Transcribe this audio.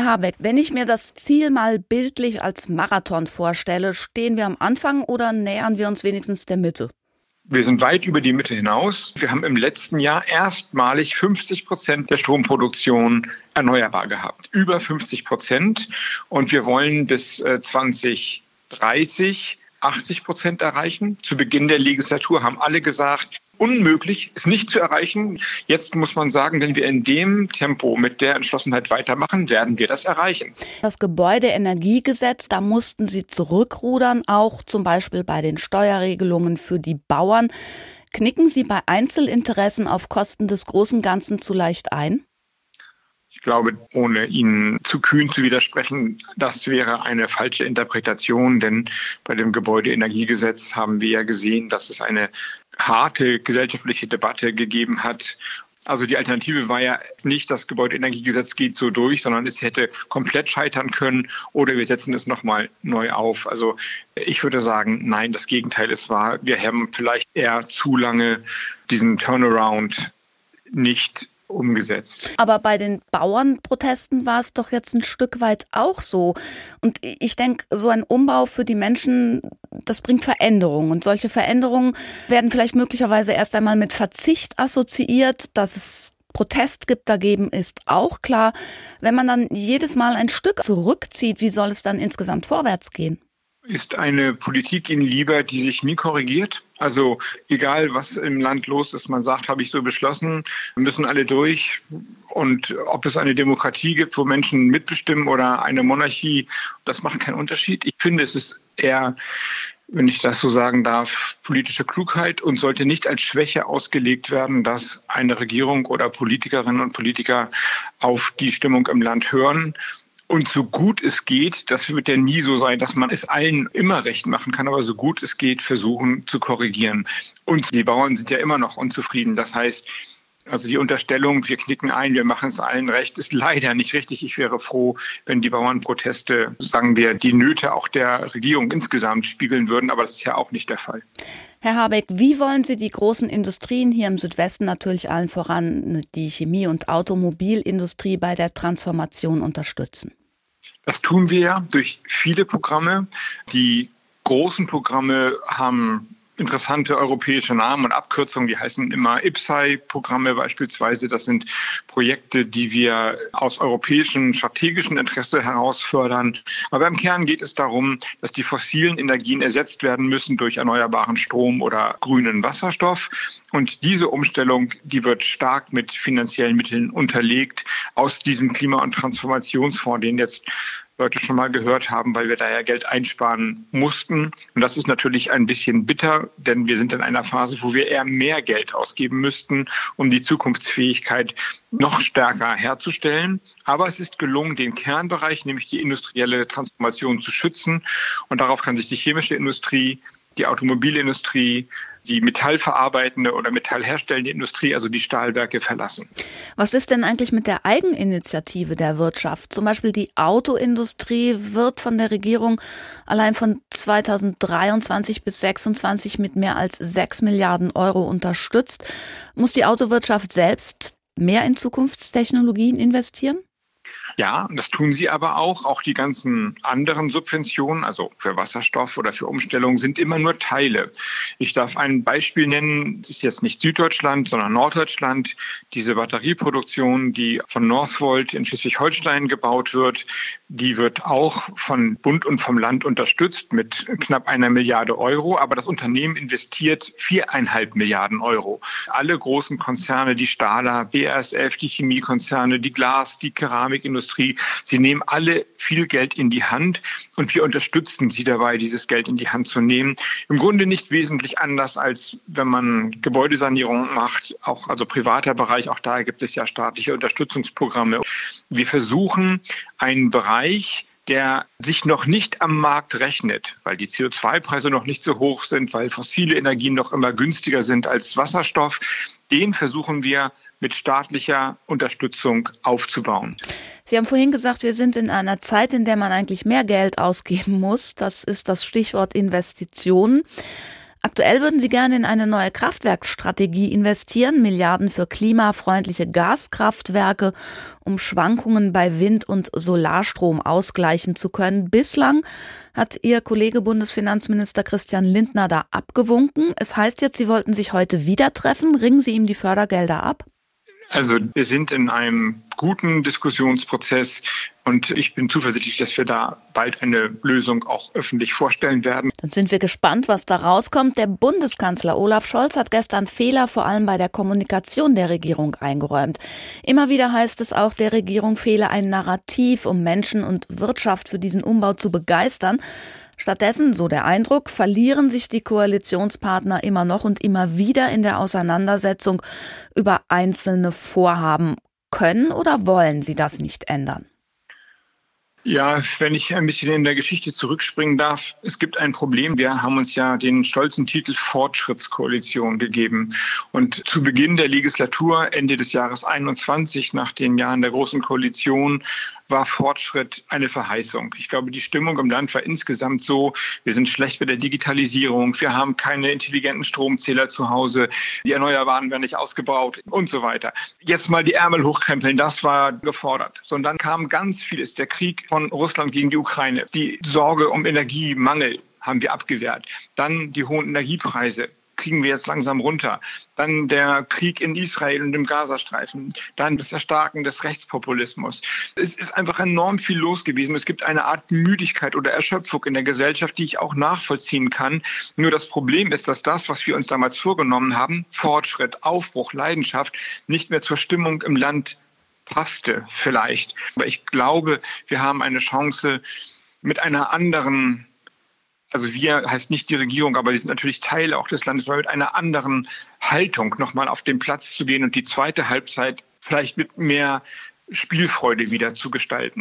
Herr Habeck, wenn ich mir das Ziel mal bildlich als Marathon vorstelle, stehen wir am Anfang oder nähern wir uns wenigstens der Mitte? Wir sind weit über die Mitte hinaus. Wir haben im letzten Jahr erstmalig 50 Prozent der Stromproduktion erneuerbar gehabt. Über 50 Prozent. Und wir wollen bis 2030 äh, 80 Prozent erreichen. Zu Beginn der Legislatur haben alle gesagt, unmöglich, ist nicht zu erreichen. Jetzt muss man sagen, wenn wir in dem Tempo mit der Entschlossenheit weitermachen, werden wir das erreichen. Das Gebäudeenergiegesetz, da mussten Sie zurückrudern, auch zum Beispiel bei den Steuerregelungen für die Bauern. Knicken Sie bei Einzelinteressen auf Kosten des großen Ganzen zu leicht ein? Ich glaube, ohne Ihnen zu kühn zu widersprechen, das wäre eine falsche Interpretation, denn bei dem Gebäudeenergiegesetz haben wir ja gesehen, dass es eine harte gesellschaftliche Debatte gegeben hat. Also die Alternative war ja nicht, das Gebäudeenergiegesetz geht so durch, sondern es hätte komplett scheitern können oder wir setzen es nochmal neu auf. Also ich würde sagen, nein, das Gegenteil ist wahr. Wir haben vielleicht eher zu lange diesen Turnaround nicht umgesetzt. Aber bei den Bauernprotesten war es doch jetzt ein Stück weit auch so. Und ich denke, so ein Umbau für die Menschen, das bringt Veränderungen. Und solche Veränderungen werden vielleicht möglicherweise erst einmal mit Verzicht assoziiert, dass es Protest gibt dagegen, ist auch klar. Wenn man dann jedes Mal ein Stück zurückzieht, wie soll es dann insgesamt vorwärts gehen? Ist eine Politik Ihnen lieber, die sich nie korrigiert? Also egal, was im Land los ist, man sagt, habe ich so beschlossen, müssen alle durch. Und ob es eine Demokratie gibt, wo Menschen mitbestimmen oder eine Monarchie, das macht keinen Unterschied. Ich finde, es ist eher wenn ich das so sagen darf, politische Klugheit und sollte nicht als Schwäche ausgelegt werden, dass eine Regierung oder Politikerinnen und Politiker auf die Stimmung im Land hören und so gut es geht, das wird ja nie so sein, dass man es allen immer recht machen kann, aber so gut es geht, versuchen zu korrigieren. Und die Bauern sind ja immer noch unzufrieden. Das heißt, also die Unterstellung, wir knicken ein, wir machen es allen recht, ist leider nicht richtig. Ich wäre froh, wenn die Bauernproteste, sagen wir, die Nöte auch der Regierung insgesamt spiegeln würden, aber das ist ja auch nicht der Fall. Herr Habeck, wie wollen Sie die großen Industrien hier im Südwesten, natürlich allen voran die Chemie- und Automobilindustrie bei der Transformation unterstützen? Das tun wir durch viele Programme. Die großen Programme haben interessante europäische Namen und Abkürzungen, die heißen immer IPSAI-Programme beispielsweise. Das sind Projekte, die wir aus europäischem strategischen Interesse heraus fördern. Aber im Kern geht es darum, dass die fossilen Energien ersetzt werden müssen durch erneuerbaren Strom oder grünen Wasserstoff. Und diese Umstellung, die wird stark mit finanziellen Mitteln unterlegt aus diesem Klima- und Transformationsfonds, den jetzt Leute schon mal gehört haben, weil wir da ja Geld einsparen mussten. Und das ist natürlich ein bisschen bitter, denn wir sind in einer Phase, wo wir eher mehr Geld ausgeben müssten, um die Zukunftsfähigkeit noch stärker herzustellen. Aber es ist gelungen, den Kernbereich, nämlich die industrielle Transformation zu schützen. Und darauf kann sich die chemische Industrie, die Automobilindustrie, die metallverarbeitende oder metallherstellende Industrie, also die Stahlwerke, verlassen. Was ist denn eigentlich mit der Eigeninitiative der Wirtschaft? Zum Beispiel die Autoindustrie wird von der Regierung allein von 2023 bis 2026 mit mehr als 6 Milliarden Euro unterstützt. Muss die Autowirtschaft selbst mehr in Zukunftstechnologien investieren? Ja, das tun sie aber auch. Auch die ganzen anderen Subventionen, also für Wasserstoff oder für Umstellung, sind immer nur Teile. Ich darf ein Beispiel nennen. Das ist jetzt nicht Süddeutschland, sondern Norddeutschland. Diese Batterieproduktion, die von Northvolt in Schleswig-Holstein gebaut wird, die wird auch von Bund und vom Land unterstützt mit knapp einer Milliarde Euro. Aber das Unternehmen investiert viereinhalb Milliarden Euro. Alle großen Konzerne, die Stahler, BASF, die Chemiekonzerne, die Glas, die Keramikindustrie, Industrie. Sie nehmen alle viel Geld in die Hand und wir unterstützen sie dabei, dieses Geld in die Hand zu nehmen. Im Grunde nicht wesentlich anders, als wenn man Gebäudesanierung macht, auch also privater Bereich, auch da gibt es ja staatliche Unterstützungsprogramme. Wir versuchen einen Bereich, der sich noch nicht am Markt rechnet, weil die CO2-Preise noch nicht so hoch sind, weil fossile Energien noch immer günstiger sind als Wasserstoff, den versuchen wir mit staatlicher Unterstützung aufzubauen. Sie haben vorhin gesagt, wir sind in einer Zeit, in der man eigentlich mehr Geld ausgeben muss. Das ist das Stichwort Investitionen. Aktuell würden Sie gerne in eine neue Kraftwerkstrategie investieren, Milliarden für klimafreundliche Gaskraftwerke, um Schwankungen bei Wind- und Solarstrom ausgleichen zu können. Bislang hat Ihr Kollege Bundesfinanzminister Christian Lindner da abgewunken. Es heißt jetzt, Sie wollten sich heute wieder treffen. Ringen Sie ihm die Fördergelder ab? Also wir sind in einem guten Diskussionsprozess und ich bin zuversichtlich, dass wir da bald eine Lösung auch öffentlich vorstellen werden. Dann sind wir gespannt, was da rauskommt. Der Bundeskanzler Olaf Scholz hat gestern Fehler vor allem bei der Kommunikation der Regierung eingeräumt. Immer wieder heißt es auch, der Regierung fehle ein Narrativ, um Menschen und Wirtschaft für diesen Umbau zu begeistern. Stattdessen, so der Eindruck, verlieren sich die Koalitionspartner immer noch und immer wieder in der Auseinandersetzung über einzelne Vorhaben. Können oder wollen sie das nicht ändern? Ja, wenn ich ein bisschen in der Geschichte zurückspringen darf, es gibt ein Problem. Wir haben uns ja den stolzen Titel Fortschrittskoalition gegeben. Und zu Beginn der Legislatur, Ende des Jahres 21, nach den Jahren der Großen Koalition, war Fortschritt eine Verheißung. Ich glaube, die Stimmung im Land war insgesamt so, wir sind schlecht bei der Digitalisierung, wir haben keine intelligenten Stromzähler zu Hause, die Erneuerbaren werden nicht ausgebaut und so weiter. Jetzt mal die Ärmel hochkrempeln, das war gefordert. So, und dann kam ganz vieles, der Krieg von Russland gegen die Ukraine, die Sorge um Energiemangel haben wir abgewehrt. Dann die hohen Energiepreise, kriegen wir jetzt langsam runter. Dann der Krieg in Israel und im Gazastreifen. Dann das Erstarken des Rechtspopulismus. Es ist einfach enorm viel los gewesen. Es gibt eine Art Müdigkeit oder Erschöpfung in der Gesellschaft, die ich auch nachvollziehen kann. Nur das Problem ist, dass das, was wir uns damals vorgenommen haben, Fortschritt, Aufbruch, Leidenschaft, nicht mehr zur Stimmung im Land passte vielleicht. Aber ich glaube, wir haben eine Chance, mit einer anderen also wir heißt nicht die Regierung, aber wir sind natürlich Teil auch des Landes, weil mit einer anderen Haltung nochmal auf den Platz zu gehen und die zweite Halbzeit vielleicht mit mehr Spielfreude wieder zu gestalten.